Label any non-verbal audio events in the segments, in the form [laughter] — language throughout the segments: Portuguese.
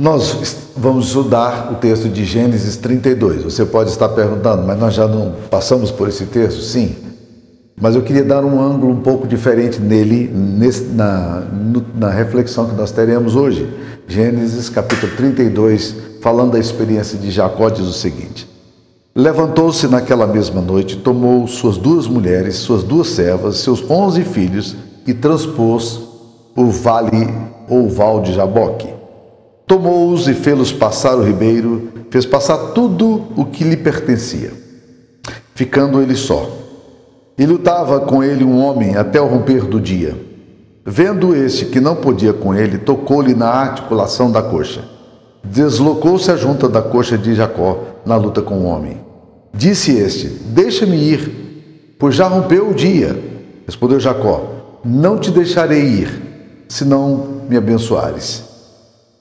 Nós vamos estudar o texto de Gênesis 32. Você pode estar perguntando, mas nós já não passamos por esse texto? Sim. Mas eu queria dar um ângulo um pouco diferente nele, nesse, na, na reflexão que nós teremos hoje. Gênesis capítulo 32, falando da experiência de Jacó, diz o seguinte: Levantou-se naquela mesma noite, tomou suas duas mulheres, suas duas servas, seus onze filhos e transpôs o vale ou val de Jaboque. Tomou-os e fê-los passar o ribeiro, fez passar tudo o que lhe pertencia, ficando ele só. E lutava com ele um homem até o romper do dia. Vendo este que não podia com ele, tocou-lhe na articulação da coxa. Deslocou-se a junta da coxa de Jacó na luta com o homem. Disse este: Deixa-me ir, pois já rompeu o dia. Respondeu Jacó: Não te deixarei ir, se não me abençoares.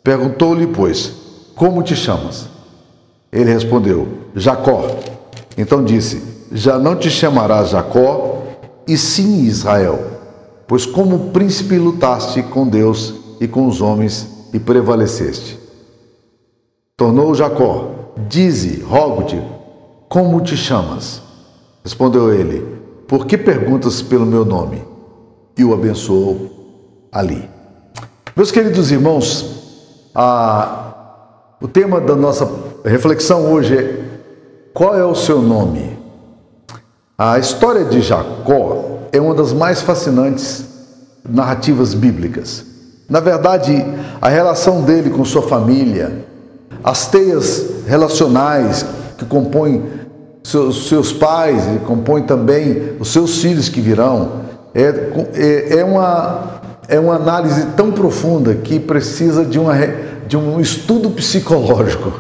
Perguntou-lhe, pois, Como te chamas? Ele respondeu: Jacó. Então disse: Já não te chamarás Jacó, e sim Israel, pois como príncipe lutaste com Deus e com os homens e prevaleceste. Tornou Jacó: Dize, rogo-te, como te chamas? Respondeu ele: Por que perguntas pelo meu nome? E o abençoou ali. Meus queridos irmãos, a, o tema da nossa reflexão hoje é: Qual é o seu nome? A história de Jacó é uma das mais fascinantes narrativas bíblicas. Na verdade, a relação dele com sua família, as teias relacionais que compõem seus, seus pais e compõem também os seus filhos que virão, é, é, é, uma, é uma análise tão profunda que precisa de, uma, de um estudo psicológico.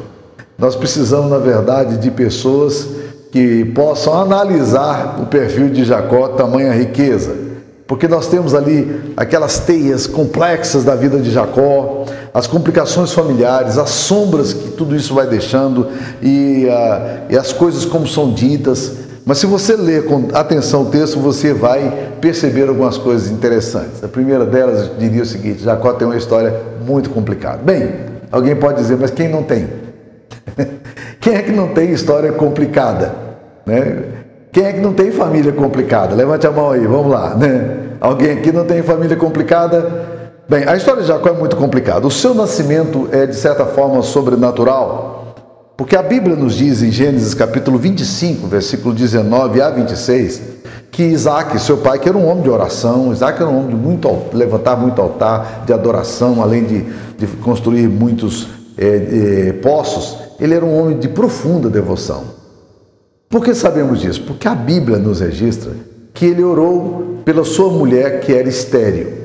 Nós precisamos, na verdade, de pessoas que possam analisar o perfil de Jacó, tamanha riqueza porque nós temos ali aquelas teias complexas da vida de Jacó, as complicações familiares, as sombras que tudo isso vai deixando e, uh, e as coisas como são ditas. Mas se você ler com atenção o texto, você vai perceber algumas coisas interessantes. A primeira delas diria o seguinte: Jacó tem uma história muito complicada. Bem, alguém pode dizer, mas quem não tem? [laughs] quem é que não tem história complicada? Né? Quem é que não tem família complicada? Levante a mão aí, vamos lá, né? Alguém aqui não tem família complicada? Bem, a história de Jacó é muito complicada. O seu nascimento é, de certa forma, sobrenatural, porque a Bíblia nos diz em Gênesis capítulo 25, versículo 19 a 26, que Isaac, seu pai, que era um homem de oração, Isaac era um homem de muito, levantar muito altar, de adoração, além de, de construir muitos é, é, poços, ele era um homem de profunda devoção. Por que sabemos disso? Porque a Bíblia nos registra que ele orou pela sua mulher que era estéril.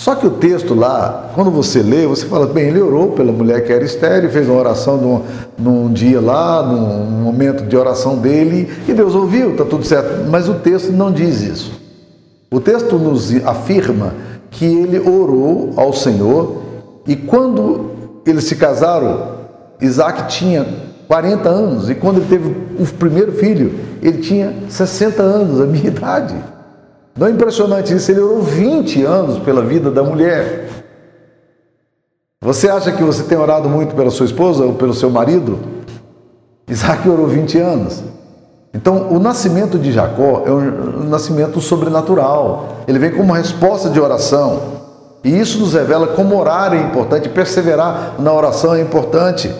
Só que o texto lá, quando você lê, você fala, bem, ele orou pela mulher que era estéril, fez uma oração num, num dia lá, num momento de oração dele, e Deus ouviu, está tudo certo. Mas o texto não diz isso. O texto nos afirma que ele orou ao Senhor, e quando eles se casaram, Isaac tinha 40 anos, e quando ele teve o primeiro filho, ele tinha 60 anos, a minha [laughs] idade. Não é impressionante isso? Ele orou 20 anos pela vida da mulher. Você acha que você tem orado muito pela sua esposa ou pelo seu marido? Isaac orou 20 anos. Então, o nascimento de Jacó é um nascimento sobrenatural. Ele vem como resposta de oração. E isso nos revela como orar é importante, perseverar na oração é importante.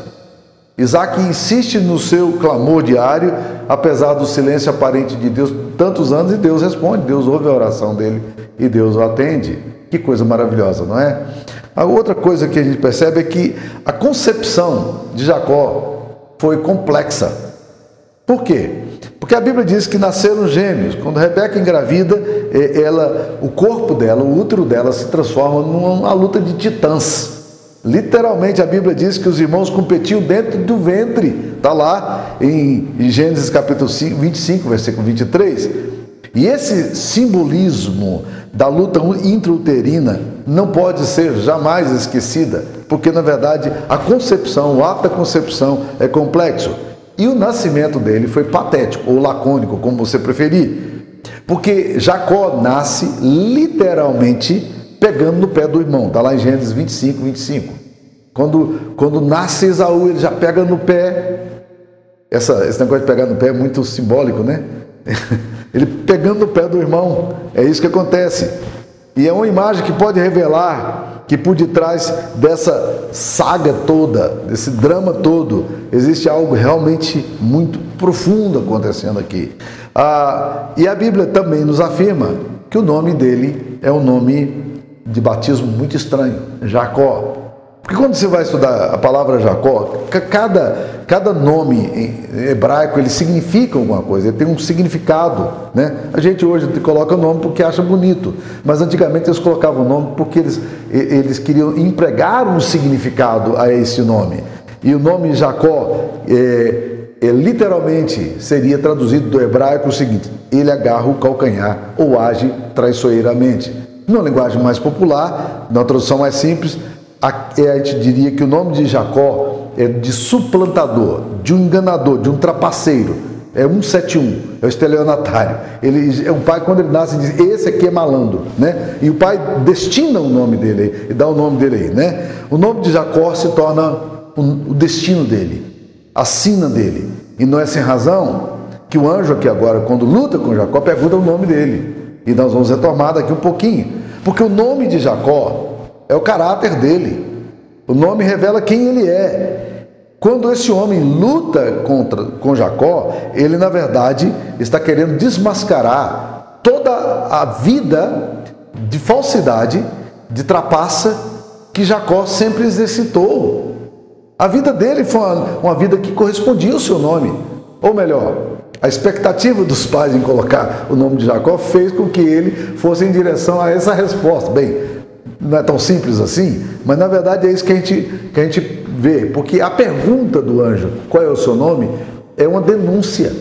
Isaac insiste no seu clamor diário, apesar do silêncio aparente de Deus tantos anos, e Deus responde, Deus ouve a oração dele e Deus o atende. Que coisa maravilhosa, não é? A outra coisa que a gente percebe é que a concepção de Jacó foi complexa. Por quê? Porque a Bíblia diz que nasceram gêmeos. Quando Rebeca engravida, é, ela, o corpo dela, o útero dela se transforma numa luta de titãs. Literalmente a Bíblia diz que os irmãos competiam dentro do ventre. Está lá em Gênesis capítulo 25, versículo 23. E esse simbolismo da luta intrauterina não pode ser jamais esquecida, porque na verdade a concepção, o ato da concepção é complexo. E o nascimento dele foi patético ou lacônico, como você preferir. Porque Jacó nasce literalmente pegando no pé do irmão. Está lá em Gênesis 25, 25. Quando, quando nasce Esaú, ele já pega no pé. Essa, esse negócio de pegar no pé é muito simbólico, né? [laughs] Ele pegando no pé do irmão. É isso que acontece. E é uma imagem que pode revelar que por detrás dessa saga toda, desse drama todo, existe algo realmente muito profundo acontecendo aqui. Ah, e a Bíblia também nos afirma que o nome dele é um nome de batismo muito estranho, Jacó. Porque quando você vai estudar a palavra Jacó, cada, cada nome hebraico ele significa alguma coisa, ele tem um significado. Né? A gente hoje coloca o nome porque acha bonito, mas antigamente eles colocavam o nome porque eles, eles queriam empregar um significado a esse nome. E o nome Jacó é, é, literalmente seria traduzido do hebraico o seguinte: ele agarra o calcanhar ou age traiçoeiramente. Numa linguagem mais popular, na tradução mais simples, a, é, a gente diria que o nome de Jacó é de suplantador, de um enganador, de um trapaceiro. É 171, é o estelionatário. Ele, é um pai, quando ele nasce, diz: Esse aqui é malandro. Né? E o pai destina o nome dele e dá o nome dele aí. Né? O nome de Jacó se torna o destino dele, a sina dele. E não é sem razão que o anjo aqui agora, quando luta com Jacó, pergunta o nome dele. E nós vamos retomar daqui um pouquinho. Porque o nome de Jacó é o caráter dele. O nome revela quem ele é. Quando esse homem luta contra, com Jacó, ele na verdade está querendo desmascarar toda a vida de falsidade, de trapaça que Jacó sempre exercitou. A vida dele foi uma, uma vida que correspondia ao seu nome. Ou melhor, a expectativa dos pais em colocar o nome de Jacó fez com que ele fosse em direção a essa resposta. Bem, não é tão simples assim, mas na verdade é isso que a gente, que a gente vê, porque a pergunta do anjo, qual é o seu nome, é uma denúncia.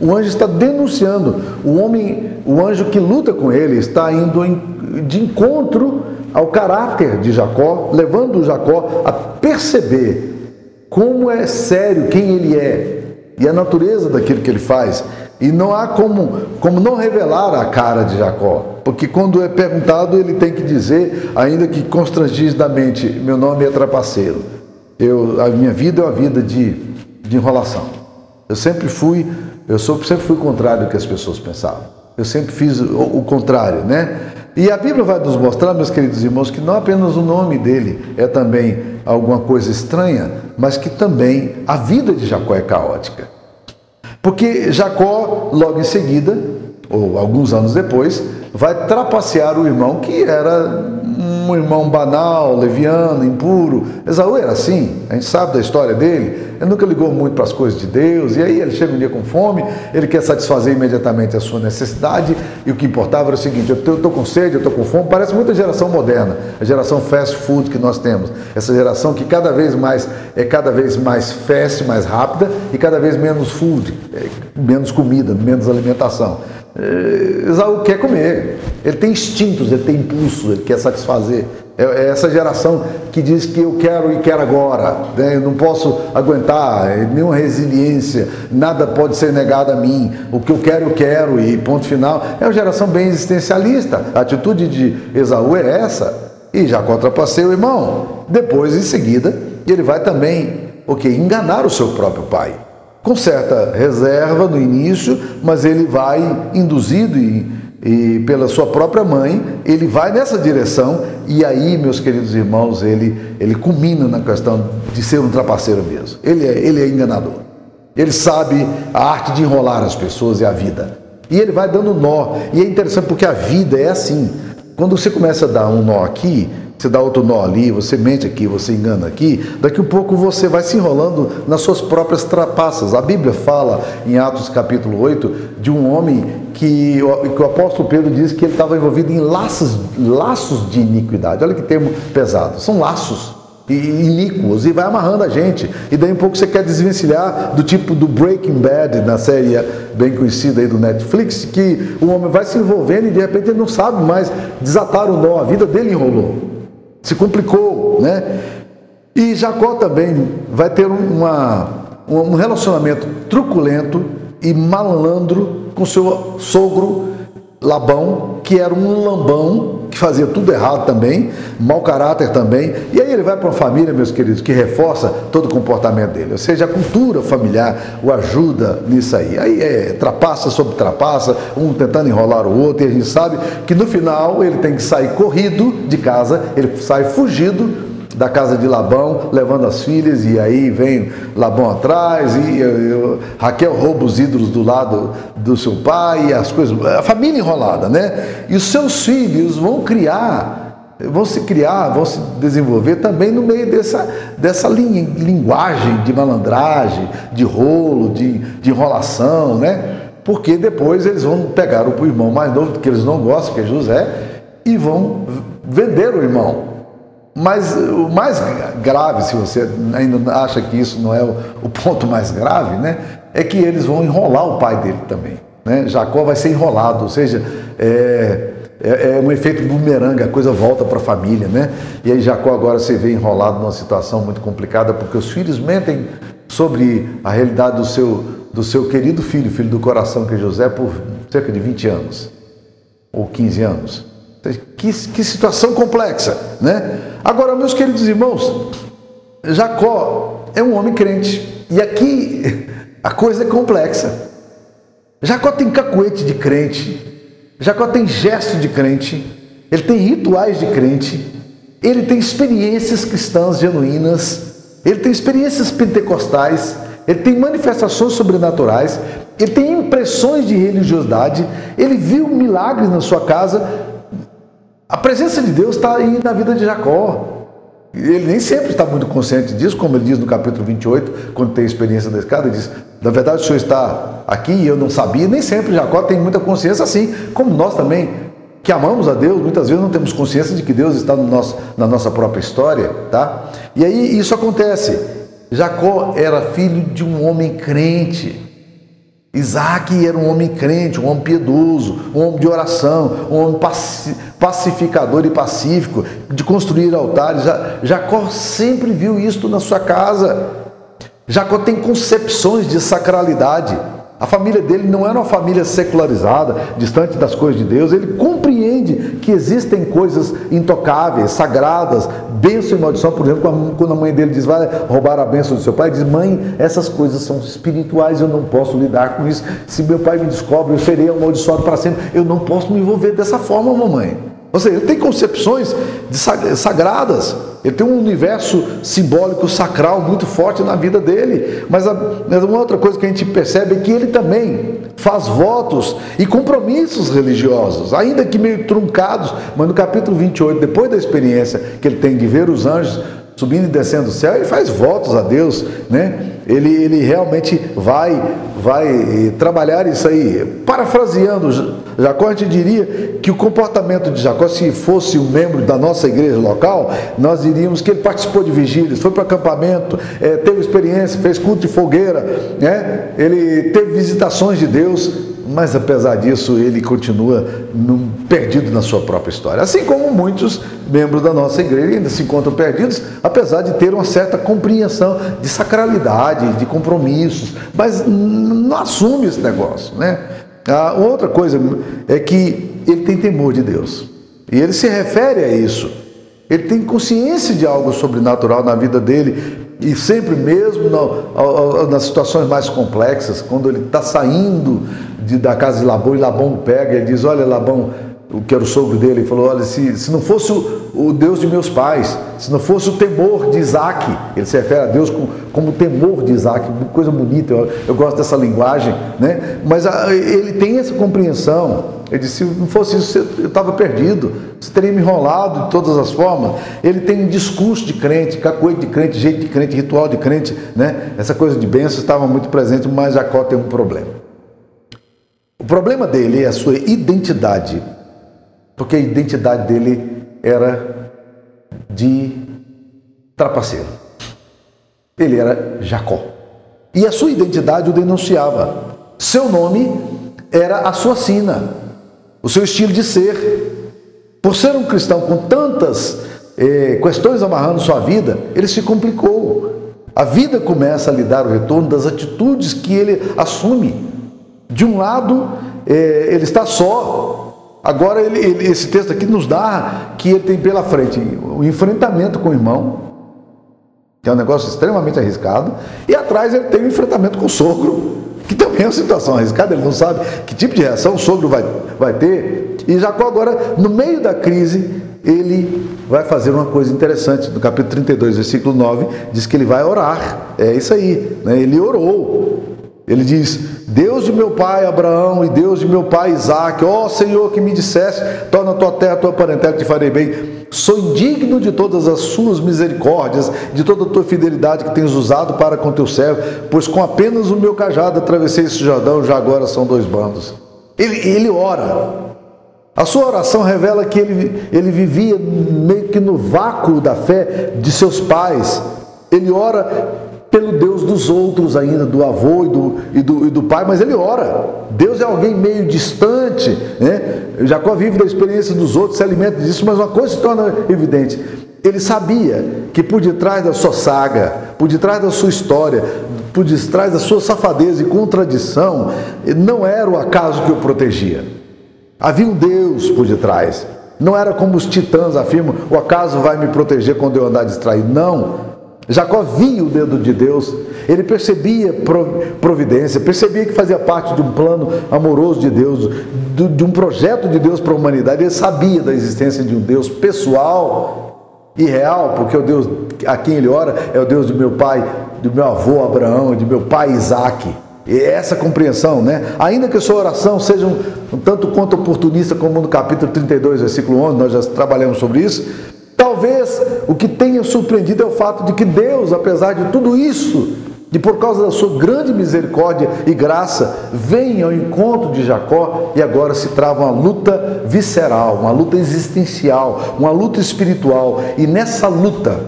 O anjo está denunciando. O homem, o anjo que luta com ele, está indo de encontro ao caráter de Jacó, levando Jacó a perceber como é sério quem ele é e a natureza daquilo que ele faz. E não há como, como não revelar a cara de Jacó, porque quando é perguntado ele tem que dizer, ainda que constrangidamente, meu nome é trapaceiro. Eu, a minha vida é uma vida de, de enrolação. Eu sempre fui, eu sou, sempre fui contrário do que as pessoas pensavam. Eu sempre fiz o, o contrário, né? E a Bíblia vai nos mostrar, meus queridos irmãos, que não apenas o nome dele é também alguma coisa estranha, mas que também a vida de Jacó é caótica. Porque Jacó, logo em seguida, ou alguns anos depois, vai trapacear o irmão que era um irmão banal, leviano, impuro. Esaú era assim, a gente sabe da história dele. Ele nunca ligou muito para as coisas de Deus, e aí ele chega um dia com fome, ele quer satisfazer imediatamente a sua necessidade, e o que importava era o seguinte: eu estou com sede, eu estou com fome. Parece muito a geração moderna, a geração fast food que nós temos. Essa geração que cada vez mais é cada vez mais fast, mais rápida, e cada vez menos food, é, menos comida, menos alimentação. É, Esaú quer comer, ele tem instintos, ele tem impulso, ele quer satisfazer. É, é essa geração que diz que eu quero e quero agora, né? eu não posso aguentar, é nenhuma resiliência, nada pode ser negado a mim, o que eu quero, eu quero e ponto final. É uma geração bem existencialista. A atitude de Esaú é essa, e já contrapassei o irmão. Depois, em seguida, ele vai também o que? Enganar o seu próprio pai com certa reserva no início, mas ele vai induzido e, e, pela sua própria mãe, ele vai nessa direção e aí, meus queridos irmãos, ele, ele culmina na questão de ser um trapaceiro mesmo. Ele é, ele é enganador. Ele sabe a arte de enrolar as pessoas e a vida. E ele vai dando nó. E é interessante porque a vida é assim. Quando você começa a dar um nó aqui, você dá outro nó ali, você mente aqui, você engana aqui, daqui a pouco você vai se enrolando nas suas próprias trapaças. A Bíblia fala em Atos capítulo 8 de um homem que, que o apóstolo Pedro diz que ele estava envolvido em laços, laços de iniquidade. Olha que termo pesado. São laços iníquos e vai amarrando a gente. E daí um pouco você quer desvencilhar do tipo do Breaking Bad, na série bem conhecida aí do Netflix, que o homem vai se envolvendo e de repente ele não sabe mais desatar o nó, a vida dele enrolou se complicou, né? E Jacó também vai ter uma, um relacionamento truculento e malandro com seu sogro Labão, que era um lambão, que fazia tudo errado também, mau caráter também. E aí ele vai para uma família, meus queridos, que reforça todo o comportamento dele. Ou seja, a cultura familiar o ajuda nisso aí. Aí é trapaça sobre trapaça, um tentando enrolar o outro, e a gente sabe que no final ele tem que sair corrido de casa, ele sai fugido da casa de Labão, levando as filhas, e aí vem Labão atrás, e, e Raquel rouba os ídolos do lado do seu pai, e as coisas, a família enrolada, né? E os seus filhos vão criar, vão se criar, vão se desenvolver também no meio dessa, dessa linguagem de malandragem, de rolo, de, de enrolação, né? Porque depois eles vão pegar o irmão mais novo, que eles não gostam, que é José, e vão vender o irmão mas o mais grave, se você ainda acha que isso não é o, ponto mais grave, né, é que eles vão enrolar o pai dele também. Né? Jacó vai ser enrolado, ou seja, é, é, é um efeito bumerangue, a coisa volta para a família. Né? E aí Jacó agora se vê enrolado numa situação muito complicada, porque os filhos mentem sobre a realidade do seu, do seu querido filho, filho do coração, que é José, por cerca de 20 anos, ou 15 anos. Que, que situação complexa, né? Agora, meus queridos irmãos, Jacó é um homem crente. E aqui a coisa é complexa. Jacó tem cacuete de crente. Jacó tem gesto de crente. Ele tem rituais de crente. Ele tem experiências cristãs genuínas. Ele tem experiências pentecostais. Ele tem manifestações sobrenaturais. Ele tem impressões de religiosidade. Ele viu milagres na sua casa a presença de Deus está aí na vida de Jacó. Ele nem sempre está muito consciente disso, como ele diz no capítulo 28, quando tem a experiência da escada, ele diz: Na verdade, o Senhor está aqui e eu não sabia. Nem sempre Jacó tem muita consciência assim, como nós também, que amamos a Deus, muitas vezes não temos consciência de que Deus está no nosso, na nossa própria história. tá? E aí isso acontece. Jacó era filho de um homem crente. Isaac era um homem crente, um homem piedoso, um homem de oração, um homem pacificador e pacífico, de construir altares. Jacó sempre viu isto na sua casa. Jacó tem concepções de sacralidade. A família dele não era uma família secularizada, distante das coisas de Deus. Ele compreende que existem coisas intocáveis, sagradas, bênção e maldição. Por exemplo, quando a mãe dele diz, vai roubar a bênção do seu pai, ele diz, mãe, essas coisas são espirituais, eu não posso lidar com isso. Se meu pai me descobre, eu serei amaldiçoado para sempre. Eu não posso me envolver dessa forma, mamãe. Ou seja, ele tem concepções sagradas, ele tem um universo simbólico sacral muito forte na vida dele. Mas, uma outra coisa que a gente percebe é que ele também faz votos e compromissos religiosos, ainda que meio truncados, mas no capítulo 28, depois da experiência que ele tem de ver os anjos subindo e descendo do céu, ele faz votos a Deus, né? Ele, ele realmente vai, vai trabalhar isso aí. Parafraseando Jacó, a gente diria que o comportamento de Jacó, se fosse um membro da nossa igreja local, nós diríamos que ele participou de vigílias, foi para acampamento, é, teve experiência, fez culto de fogueira, né? ele teve visitações de Deus, mas apesar disso ele continua num, perdido na sua própria história. Assim como muitos membros da nossa igreja ainda se encontram perdidos, apesar de ter uma certa compreensão de sacralidade, de compromissos, mas não assume esse negócio. Né? A outra coisa é que ele tem temor de Deus e ele se refere a isso. Ele tem consciência de algo sobrenatural na vida dele e sempre mesmo nas situações mais complexas, quando ele está saindo de, da casa de Labão e Labão pega e diz: Olha, Labão, que era o sogro dele, ele falou: Olha, se, se não fosse o, o, Deus de meus pais, se não fosse o temor de Isaac, ele se refere a Deus como, como temor de Isaac, coisa bonita, eu, eu gosto dessa linguagem, né? mas a, ele tem essa compreensão. Ele disse: se não fosse isso, eu estava perdido, você teria me enrolado de todas as formas. Ele tem um discurso de crente, cacoete de crente, jeito de crente, ritual de crente, né? essa coisa de bênção estava muito presente, mas Jacó tem um problema. O problema dele é a sua identidade, porque a identidade dele era de trapaceiro. Ele era Jacó. E a sua identidade o denunciava. Seu nome era a sua sina, o seu estilo de ser. Por ser um cristão com tantas eh, questões amarrando sua vida, ele se complicou. A vida começa a lhe dar o retorno das atitudes que ele assume. De um lado, é, ele está só, Agora, ele, ele, esse texto aqui nos dá que ele tem pela frente o enfrentamento com o irmão, que é um negócio extremamente arriscado, e atrás ele tem o enfrentamento com o sogro, que também é uma situação arriscada, ele não sabe que tipo de reação o sogro vai, vai ter. E Jacó, agora, no meio da crise, ele vai fazer uma coisa interessante. No capítulo 32, versículo 9, diz que ele vai orar. É isso aí, né? ele orou. Ele diz: Deus de meu pai Abraão e Deus de meu pai Isaac, ó Senhor que me disseste, torna a tua terra, a tua parentela, te farei bem. Sou indigno de todas as suas misericórdias, de toda a tua fidelidade que tens usado para com teu servo, pois com apenas o meu cajado atravessei esse Jordão, já agora são dois bandos. Ele, ele ora. A sua oração revela que ele, ele vivia meio que no vácuo da fé de seus pais. Ele ora pelo Deus dos outros ainda, do avô e do, e do, e do pai, mas ele ora. Deus é alguém meio distante, né? Jacó vive da experiência dos outros, se alimenta disso, mas uma coisa se torna evidente. Ele sabia que por detrás da sua saga, por detrás da sua história, por detrás da sua safadeza e contradição, não era o acaso que o protegia. Havia um Deus por detrás. Não era como os titãs afirmam: o acaso vai me proteger quando eu andar distraído. Não. Jacó via o dedo de Deus, ele percebia providência, percebia que fazia parte de um plano amoroso de Deus, de um projeto de Deus para a humanidade. Ele sabia da existência de um Deus pessoal e real, porque o Deus a quem ele ora é o Deus do meu pai, do meu avô Abraão, de meu pai Isaac. E é essa compreensão, né? Ainda que a sua oração seja um, um tanto quanto oportunista, como no capítulo 32, versículo 11, nós já trabalhamos sobre isso, Talvez o que tenha surpreendido é o fato de que Deus, apesar de tudo isso, e por causa da sua grande misericórdia e graça, vem ao encontro de Jacó e agora se trava uma luta visceral, uma luta existencial, uma luta espiritual. E nessa luta,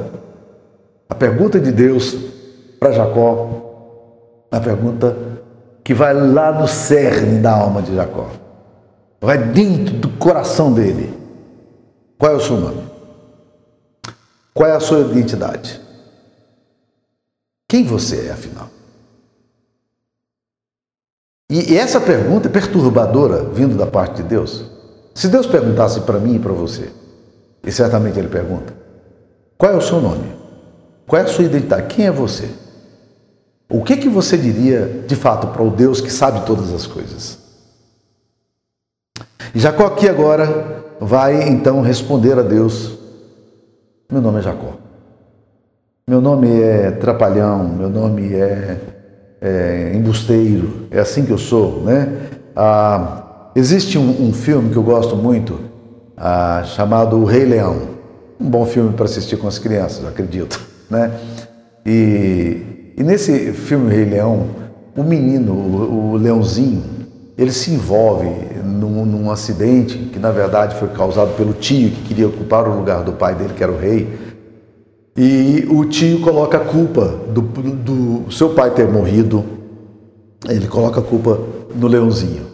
a pergunta de Deus para Jacó, a pergunta que vai lá no cerne da alma de Jacó, vai dentro do coração dele: qual é o seu nome? Qual é a sua identidade? Quem você é, afinal? E essa pergunta é perturbadora vindo da parte de Deus. Se Deus perguntasse para mim e para você, e certamente Ele pergunta: qual é o seu nome? Qual é a sua identidade? Quem é você? O que, que você diria de fato para o Deus que sabe todas as coisas? E Jacó aqui agora vai então responder a Deus meu nome é Jacó. Meu nome é Trapalhão, meu nome é, é embusteiro, é assim que eu sou, né? Ah, existe um, um, filme que eu gosto muito, ah, chamado O Rei Leão. Um bom filme para assistir com as crianças, acredito, [laughs] né? E, e nesse filme Rei Leão, o menino, o, o leãozinho, ele se envolve num, num, acidente que na verdade foi causado pelo tio que queria ocupar o lugar do pai dele, que era o rei. E o tio coloca a culpa do, do seu pai ter morrido, ele coloca a culpa no leãozinho.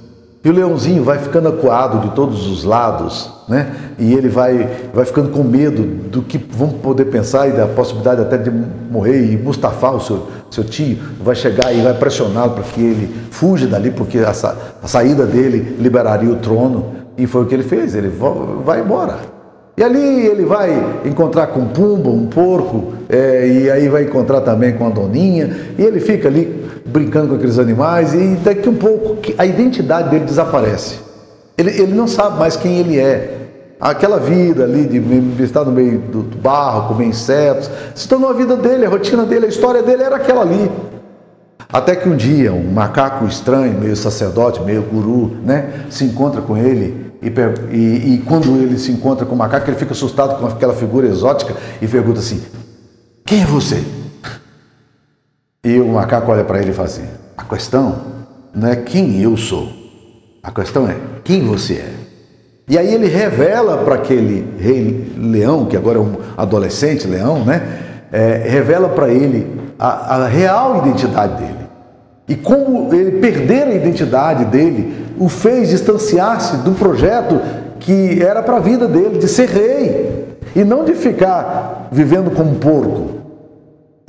E o leãozinho vai ficando acuado de todos os lados, né? E ele vai, vai ficando com medo do que vão poder pensar e da possibilidade até de morrer. E Mustafa, o seu, seu tio, vai chegar e vai pressioná-lo para que ele fuja dali, porque a, a saída dele liberaria o trono. E foi o que ele fez, ele vai embora. E ali ele vai encontrar com um pumba, um porco, é, e aí vai encontrar também com a doninha, e ele fica ali brincando com aqueles animais, e daqui um pouco a identidade dele desaparece. Ele, ele não sabe mais quem ele é. Aquela vida ali de estar no meio do barro, comer insetos, se tornou a vida dele, a rotina dele, a história dele era aquela ali. Até que um dia um macaco estranho, meio sacerdote, meio guru, né, se encontra com ele e, e, e, quando ele se encontra com o macaco, ele fica assustado com aquela figura exótica e pergunta assim: Quem é você? E o macaco olha para ele e fala assim: a questão não é quem eu sou, a questão é quem você é. E aí ele revela para aquele rei leão, que agora é um adolescente leão, né? É, revela para ele a, a real identidade dele. E como ele perder a identidade dele o fez distanciar-se do projeto que era para a vida dele, de ser rei, e não de ficar vivendo como porco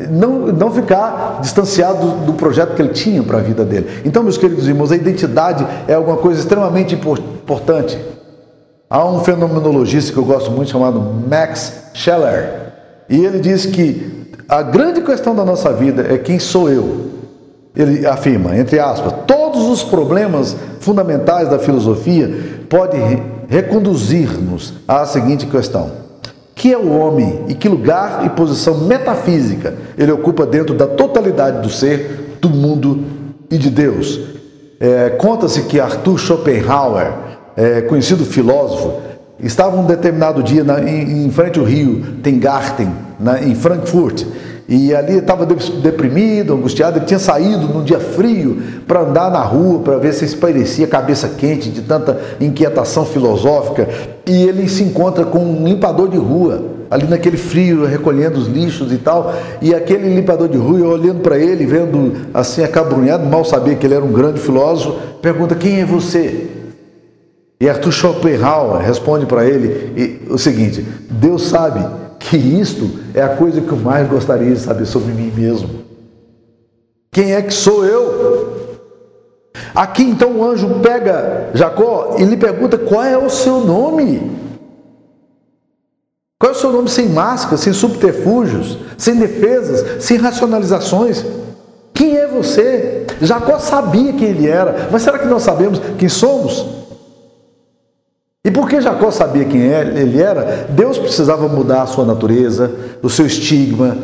não, não ficar distanciado do, do projeto que ele tinha para a vida dele. Então, meus queridos irmãos, a identidade é alguma coisa extremamente importante. Há um fenomenologista que eu gosto muito chamado Max Scheller, e ele diz que a grande questão da nossa vida é quem sou eu. Ele afirma, entre aspas, todos os problemas fundamentais da filosofia podem reconduzir-nos à seguinte questão: que é o homem e que lugar e posição metafísica ele ocupa dentro da totalidade do ser, do mundo e de Deus? É, Conta-se que Arthur Schopenhauer, é, conhecido filósofo, estava um determinado dia na, em, em, frente ao rio Tengarten, na, em Frankfurt, e ali estava deprimido, angustiado, ele tinha saído num dia frio para andar na rua, para ver se espairecia cabeça quente de tanta inquietação filosófica, e ele se encontra com um limpador de rua, ali naquele frio, recolhendo os lixos e tal, e aquele limpador de rua, olhando para ele, vendo assim acabrunhado, mal sabia que ele era um grande filósofo, pergunta: Quem é você? E Arthur Schopenhauer responde para ele o seguinte: Deus sabe que isto é a coisa que eu mais gostaria de saber sobre mim mesmo. Quem é que sou eu? Aqui então o anjo pega Jacó e lhe pergunta qual é o seu nome. Qual é o seu nome sem máscara, sem subterfúgios, sem defesas, sem racionalizações? Quem é você? Jacó sabia quem ele era, mas será que nós sabemos quem somos? E porque Jacó sabia quem é, ele era, Deus precisava mudar a sua natureza, o seu estigma,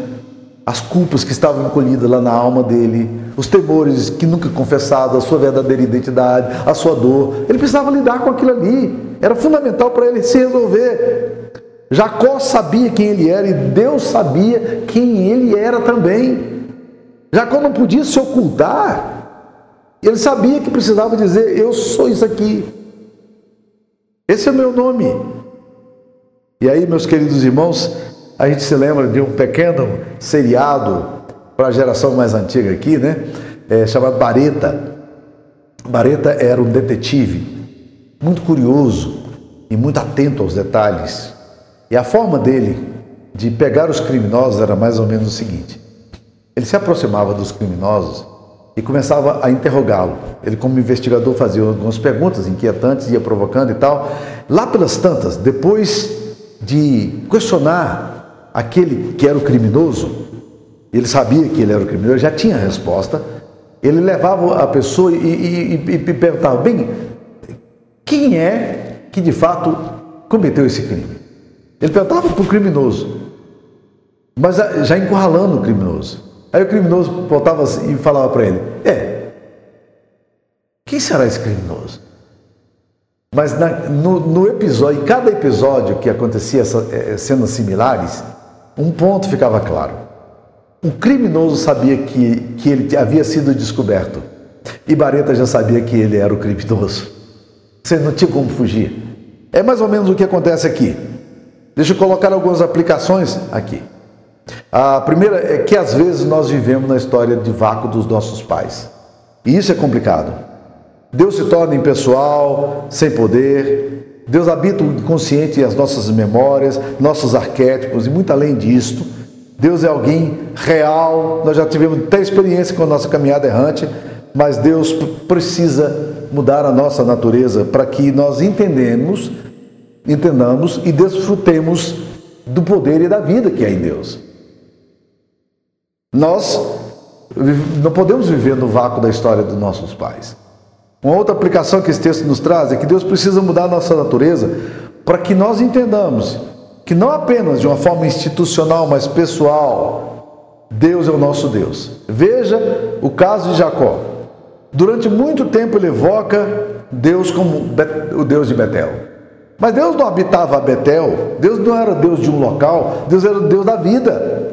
as culpas que estavam encolhidas lá na alma dele, os temores que nunca confessado, a sua verdadeira identidade, a sua dor. Ele precisava lidar com aquilo ali. Era fundamental para ele se resolver. Jacó sabia quem ele era e Deus sabia quem ele era também. Jacó não podia se ocultar. Ele sabia que precisava dizer: Eu sou isso aqui. Esse é o meu nome. E aí, meus queridos irmãos, a gente se lembra de um pequeno seriado para a geração mais antiga aqui, né? É, chamado Bareta. Bareta era um detetive muito curioso e muito atento aos detalhes. E a forma dele de pegar os criminosos era mais ou menos o seguinte: ele se aproximava dos criminosos e começava a interrogá-lo. Ele, como investigador, fazia algumas perguntas inquietantes, ia provocando e tal. Lá pelas tantas, depois de questionar aquele que era o criminoso, ele sabia que ele era o criminoso, já tinha a resposta. Ele levava a pessoa e, e, e, e perguntava: bem, quem é que de fato cometeu esse crime? Ele perguntava para o criminoso, mas já encurralando o criminoso. Aí o criminoso voltava assim e falava para ele: É, quem será esse criminoso? Mas na, no, no, episódio, em cada episódio que acontecia essa, é, cenas similares, um ponto ficava claro. O criminoso sabia que, que ele havia sido descoberto. E Bareta já sabia que ele era o criminoso. Você não tinha como fugir. É mais ou menos o que acontece aqui. Deixa eu colocar algumas aplicações aqui. A primeira é que às vezes nós vivemos na história de vácuo dos nossos pais. E isso é complicado. Deus se torna impessoal, sem poder. Deus habita o inconsciente e as nossas memórias, nossos arquétipos e muito além disto. Deus é alguém real. Nós já tivemos até experiência com a nossa caminhada errante, mas Deus precisa mudar a nossa natureza para que nós entendemos, entendamos e desfrutemos do poder e da vida que há em Deus. Nós não podemos viver no vácuo da história dos nossos pais. Uma outra aplicação que esse texto nos traz é que Deus precisa mudar a nossa natureza para que nós entendamos que não apenas de uma forma institucional, mas pessoal, Deus é o nosso Deus. Veja o caso de Jacó. Durante muito tempo ele evoca Deus como o Deus de Betel. Mas Deus não habitava Betel, Deus não era Deus de um local, Deus era o Deus da vida.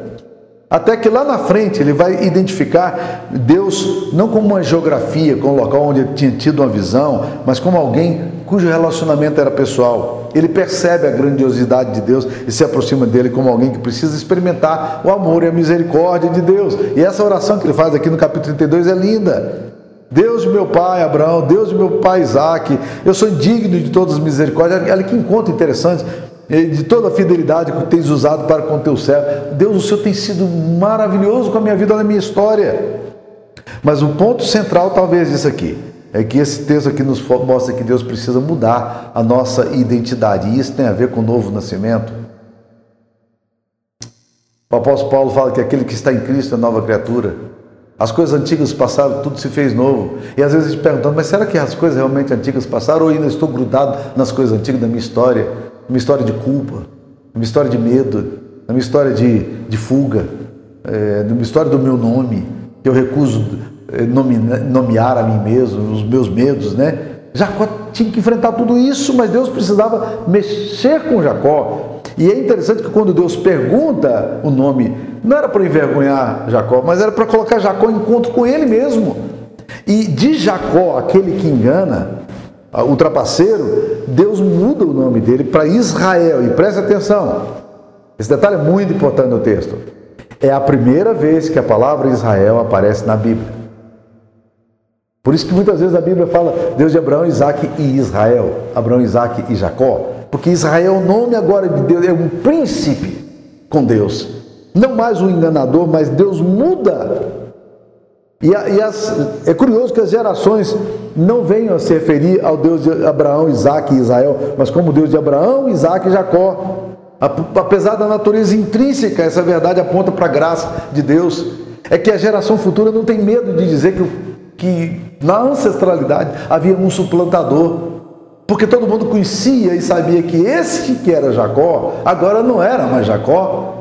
Até que lá na frente ele vai identificar Deus não como uma geografia, como um local onde ele tinha tido uma visão, mas como alguém cujo relacionamento era pessoal. Ele percebe a grandiosidade de Deus e se aproxima dele como alguém que precisa experimentar o amor e a misericórdia de Deus. E essa oração que ele faz aqui no capítulo 32 é linda. Deus de meu pai Abraão, Deus de meu pai Isaac, eu sou indigno de todas as misericórdias. Olha que encontro interessante de toda a fidelidade que tens usado para com teu servo. Deus, o Senhor tem sido maravilhoso com a minha vida, na minha história. Mas o ponto central talvez isso aqui. é que esse texto aqui nos mostra que Deus precisa mudar a nossa identidade, e isso tem a ver com o novo nascimento. O apóstolo Paulo fala que aquele que está em Cristo é nova criatura. As coisas antigas passaram, tudo se fez novo. E às vezes a gente perguntando, mas será que as coisas realmente antigas passaram ou ainda estou grudado nas coisas antigas da minha história? Uma história de culpa, uma história de medo, uma história de, de fuga, é, história do meu nome, que eu recuso é, nomear a mim mesmo, os meus medos, né? Jacó tinha que enfrentar tudo isso, mas Deus precisava mexer com Jacó. E é interessante que quando Deus pergunta o nome não era para envergonhar Jacó, mas era para colocar Jacó em encontro com ele mesmo. E de Jacó, aquele que engana, o trapaceiro, Deus muda o nome dele para Israel. E preste atenção, esse detalhe é muito importante no texto. É a primeira vez que a palavra Israel aparece na Bíblia. Por isso que muitas vezes a Bíblia fala Deus de Abraão, Isaac e Israel. Abraão, Isaac e Jacó. Porque Israel é o nome agora de Deus, é um príncipe com Deus. Não mais um enganador, mas Deus muda. E, e as, é curioso que as gerações não venham a se referir ao Deus de Abraão, Isaac e Israel, mas como Deus de Abraão, Isaac e Jacó. Apesar da natureza intrínseca, essa verdade aponta para a graça de Deus. É que a geração futura não tem medo de dizer que, que na ancestralidade havia um suplantador. Porque todo mundo conhecia e sabia que esse que era Jacó, agora não era mais Jacó,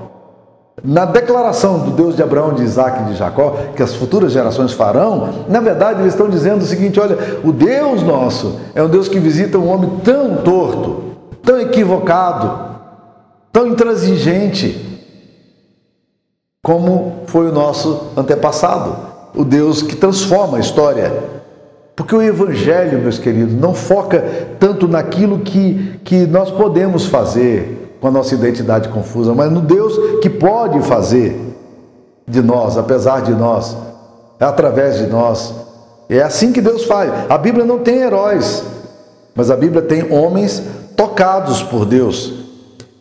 na declaração do Deus de Abraão, de Isaac e de Jacó, que as futuras gerações farão, na verdade eles estão dizendo o seguinte: olha, o Deus nosso é um Deus que visita um homem tão torto, tão equivocado, tão intransigente, como foi o nosso antepassado, o Deus que transforma a história. Porque o Evangelho, meus queridos, não foca tanto naquilo que, que nós podemos fazer, com a nossa identidade confusa, mas no Deus que pode fazer de nós, apesar de nós, é através de nós. É assim que Deus faz. A Bíblia não tem heróis, mas a Bíblia tem homens tocados por Deus.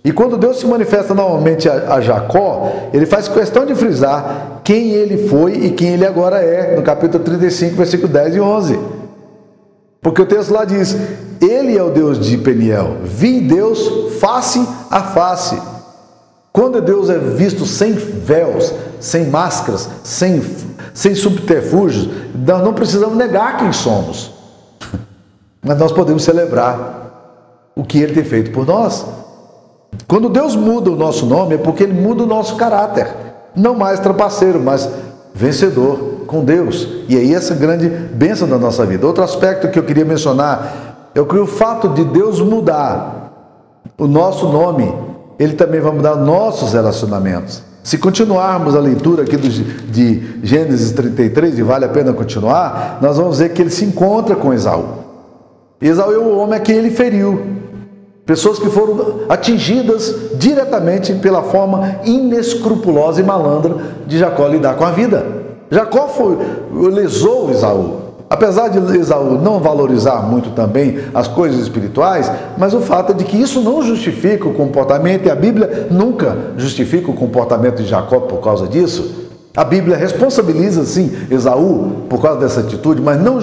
E quando Deus se manifesta novamente a, a Jacó, ele faz questão de frisar quem ele foi e quem ele agora é, no capítulo 35, versículo 10 e 11. Porque o texto lá diz: Ele é o Deus de Peniel, vi Deus face a face. Quando Deus é visto sem véus, sem máscaras, sem, sem subterfúgios, nós não precisamos negar quem somos, mas nós podemos celebrar o que Ele tem feito por nós. Quando Deus muda o nosso nome, é porque Ele muda o nosso caráter, não mais trapaceiro, mas vencedor com Deus. E aí essa grande bênção da nossa vida. Outro aspecto que eu queria mencionar é que o fato de Deus mudar o nosso nome, ele também vai mudar nossos relacionamentos. Se continuarmos a leitura aqui do, de Gênesis 33, e vale a pena continuar, nós vamos ver que ele se encontra com Esaú. Esaú é o homem a quem ele feriu. Pessoas que foram atingidas diretamente pela forma inescrupulosa e malandra de Jacó lidar com a vida. Jacó foi, lesou Esaú. Apesar de Esaú não valorizar muito também as coisas espirituais, mas o fato é de que isso não justifica o comportamento, e a Bíblia nunca justifica o comportamento de Jacó por causa disso. A Bíblia responsabiliza sim Esaú por causa dessa atitude, mas não,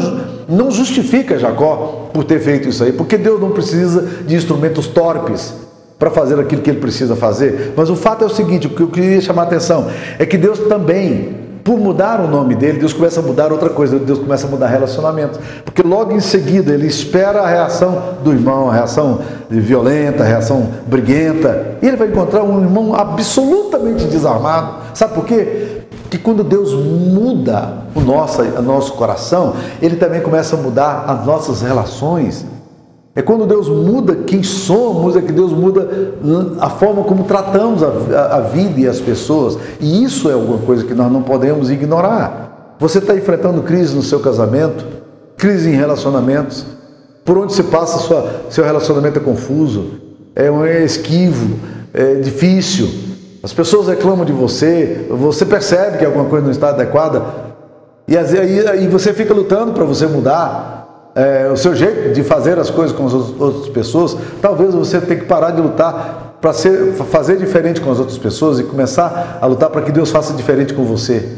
não justifica Jacó por ter feito isso aí, porque Deus não precisa de instrumentos torpes para fazer aquilo que ele precisa fazer. Mas o fato é o seguinte: o que eu queria chamar a atenção é que Deus também por mudar o nome dele, Deus começa a mudar outra coisa, Deus começa a mudar relacionamento. Porque logo em seguida ele espera a reação do irmão, a reação violenta, a reação briguenta, e ele vai encontrar um irmão absolutamente desarmado. Sabe por quê? Que quando Deus muda o nosso, o nosso coração, ele também começa a mudar as nossas relações. É quando Deus muda quem somos, é que Deus muda a forma como tratamos a, a, vida e as pessoas. E isso é alguma coisa que nós não podemos ignorar. Você está enfrentando crise no seu casamento, crise em relacionamentos. Por onde se passa, sua, seu relacionamento é confuso, é, é esquivo, é difícil. As pessoas reclamam de você, você percebe que alguma coisa não está adequada, e aí, aí você fica lutando para você mudar é, o seu jeito de fazer as coisas com as outras pessoas, talvez você tenha que parar de lutar para fazer diferente com as outras pessoas e começar a lutar para que Deus faça diferente com você.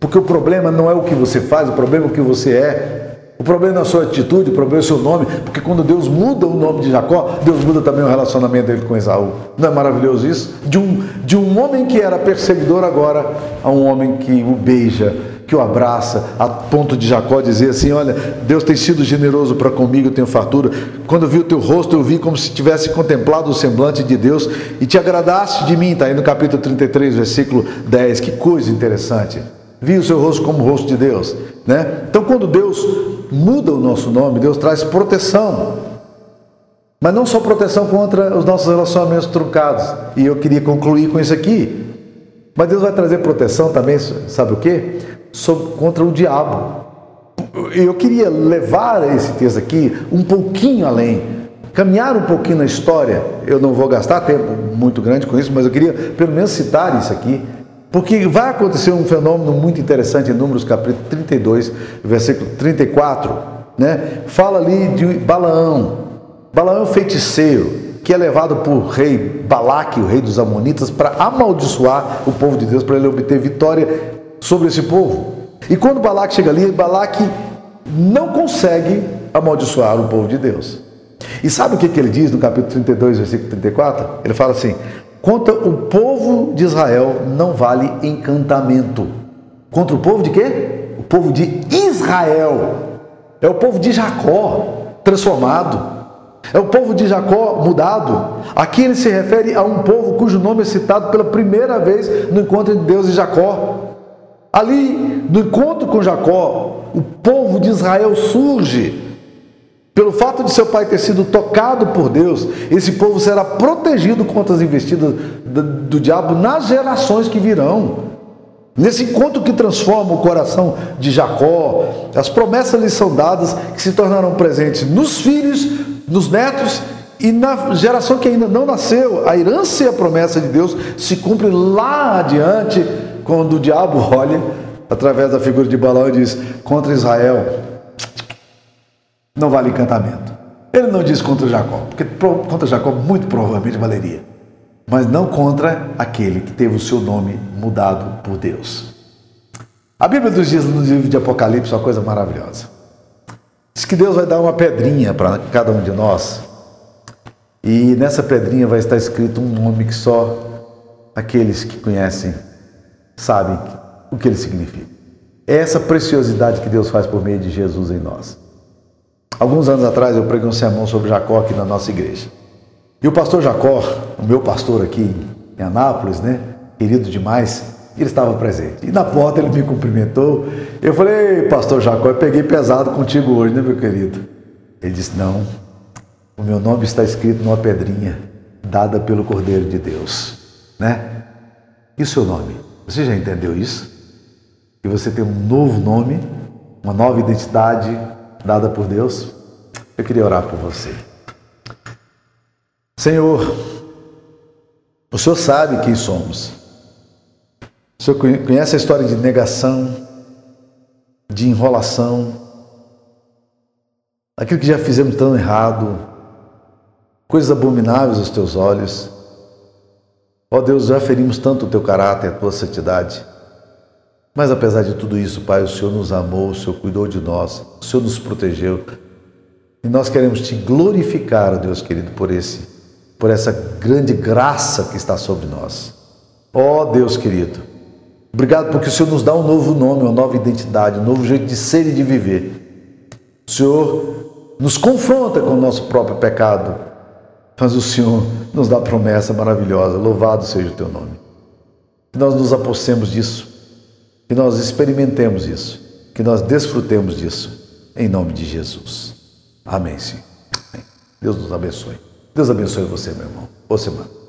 Porque o problema não é o que você faz, o problema é o que você é. O problema é a sua atitude, o problema é o seu nome, porque quando Deus muda o nome de Jacó, Deus muda também o relacionamento dele com Esaú. Não é maravilhoso isso? De um, de um homem que era perseguidor agora a um homem que o beija, que o abraça, a ponto de Jacó dizer assim: Olha, Deus tem sido generoso para comigo, eu tenho fartura. Quando eu vi o teu rosto, eu vi como se tivesse contemplado o semblante de Deus e te agradaste de mim. Está aí no capítulo 33, versículo 10. Que coisa interessante. Vi o seu rosto como o rosto de Deus. Né? Então, quando Deus muda o nosso nome, Deus traz proteção. Mas não só proteção contra os nossos relacionamentos truncados. E eu queria concluir com isso aqui. Mas Deus vai trazer proteção também, sabe o quê? Sobre, contra o diabo. Eu queria levar esse texto aqui um pouquinho além, caminhar um pouquinho na história. Eu não vou gastar tempo muito grande com isso, mas eu queria pelo menos citar isso aqui. Porque vai acontecer um fenômeno muito interessante em Números capítulo 32, versículo 34, né? Fala ali de Balaão. Balaão é feiticeiro, que é levado por rei Balaque, o rei dos Amonitas, para amaldiçoar o povo de Deus, para ele obter vitória sobre esse povo. E quando Balaque chega ali, Balaque não consegue amaldiçoar o povo de Deus. E sabe o que, que ele diz no capítulo 32, versículo 34? Ele fala assim: Contra o povo de Israel não vale encantamento. Contra o povo de quê? O povo de Israel. É o povo de Jacó transformado. É o povo de Jacó mudado. Aqui ele se refere a um povo cujo nome é citado pela primeira vez no encontro entre Deus e Jacó. Ali, no encontro com Jacó, o povo de Israel surge. Pelo fato de seu pai ter sido tocado por Deus, esse povo será protegido contra as investidas do, diabo nas gerações que virão. Nesse encontro que transforma o coração de Jacó, as promessas lhe são dadas que se tornarão presentes nos filhos nos netos e na geração que ainda não nasceu. A herança e a promessa de Deus se cumpre lá adiante, quando o diabo olha através da figura de Balaão e diz: contra Israel não vale encantamento. Ele não diz contra Jacó, porque contra Jacó muito provavelmente valeria, mas não contra aquele que teve o seu nome mudado por Deus. A Bíblia nos diz no livro de Apocalipse uma coisa maravilhosa. Diz que Deus vai dar uma pedrinha para cada um de nós. E nessa pedrinha vai estar escrito um nome que só aqueles que conhecem sabem o que ele significa. É essa preciosidade que Deus faz por meio de Jesus em nós. Alguns anos atrás eu preguei um sermão sobre Jacó aqui na nossa igreja. E o pastor Jacó, o meu pastor aqui em Anápolis, né, querido demais, ele estava presente. E na porta ele me cumprimentou. Eu falei, pastor Jacó, eu peguei pesado contigo hoje, né, meu querido? Ele disse: Não, o meu nome está escrito numa pedrinha dada pelo Cordeiro de Deus, né? E o seu nome? Você já entendeu isso? Que você tem um novo nome, uma nova identidade dada por Deus? Eu queria orar por você. Senhor, o Senhor sabe quem somos. O senhor conhece a história de negação, de enrolação, aquilo que já fizemos tão errado, coisas abomináveis aos teus olhos. Ó Deus, já ferimos tanto o teu caráter, a tua santidade. Mas apesar de tudo isso, Pai, o Senhor nos amou, o Senhor cuidou de nós, o Senhor nos protegeu. E nós queremos te glorificar, Deus querido, por esse, por essa grande graça que está sobre nós. Ó Deus querido, Obrigado porque o Senhor nos dá um novo nome, uma nova identidade, um novo jeito de ser e de viver. O Senhor nos confronta com o nosso próprio pecado, mas o Senhor nos dá promessa maravilhosa. Louvado seja o teu nome. Que nós nos apossemos disso, que nós experimentemos isso, que nós desfrutemos disso, em nome de Jesus. Amém, Senhor. Deus nos abençoe. Deus abençoe você, meu irmão. Boa semana.